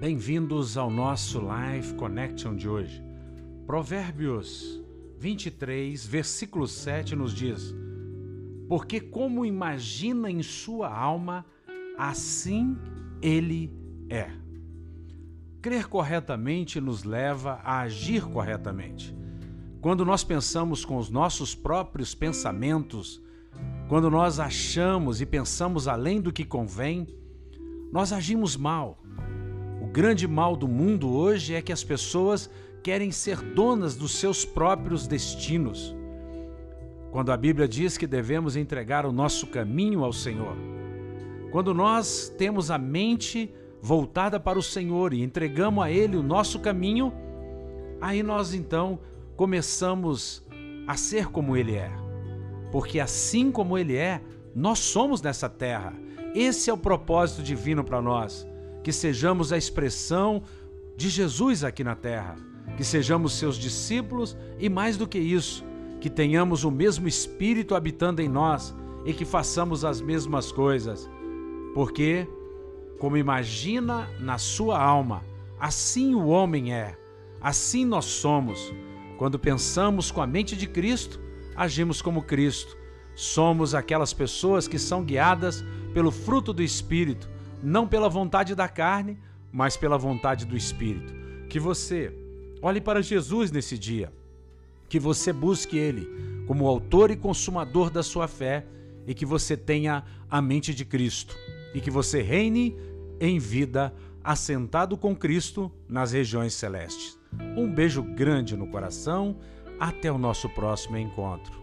Bem-vindos ao nosso Live Connection de hoje. Provérbios 23, versículo 7 nos diz: Porque como imagina em sua alma, assim ele é. Crer corretamente nos leva a agir corretamente. Quando nós pensamos com os nossos próprios pensamentos, quando nós achamos e pensamos além do que convém, nós agimos mal grande mal do mundo hoje é que as pessoas querem ser donas dos seus próprios destinos. Quando a Bíblia diz que devemos entregar o nosso caminho ao Senhor. Quando nós temos a mente voltada para o Senhor e entregamos a Ele o nosso caminho, aí nós então começamos a ser como Ele é. Porque assim como Ele é, nós somos nessa terra. Esse é o propósito divino para nós que sejamos a expressão de Jesus aqui na terra, que sejamos seus discípulos e, mais do que isso, que tenhamos o mesmo Espírito habitando em nós e que façamos as mesmas coisas. Porque, como imagina na sua alma, assim o homem é, assim nós somos. Quando pensamos com a mente de Cristo, agimos como Cristo. Somos aquelas pessoas que são guiadas pelo fruto do Espírito não pela vontade da carne, mas pela vontade do Espírito. Que você olhe para Jesus nesse dia, que você busque Ele como autor e consumador da sua fé e que você tenha a mente de Cristo e que você reine em vida assentado com Cristo nas regiões celestes. Um beijo grande no coração. Até o nosso próximo encontro.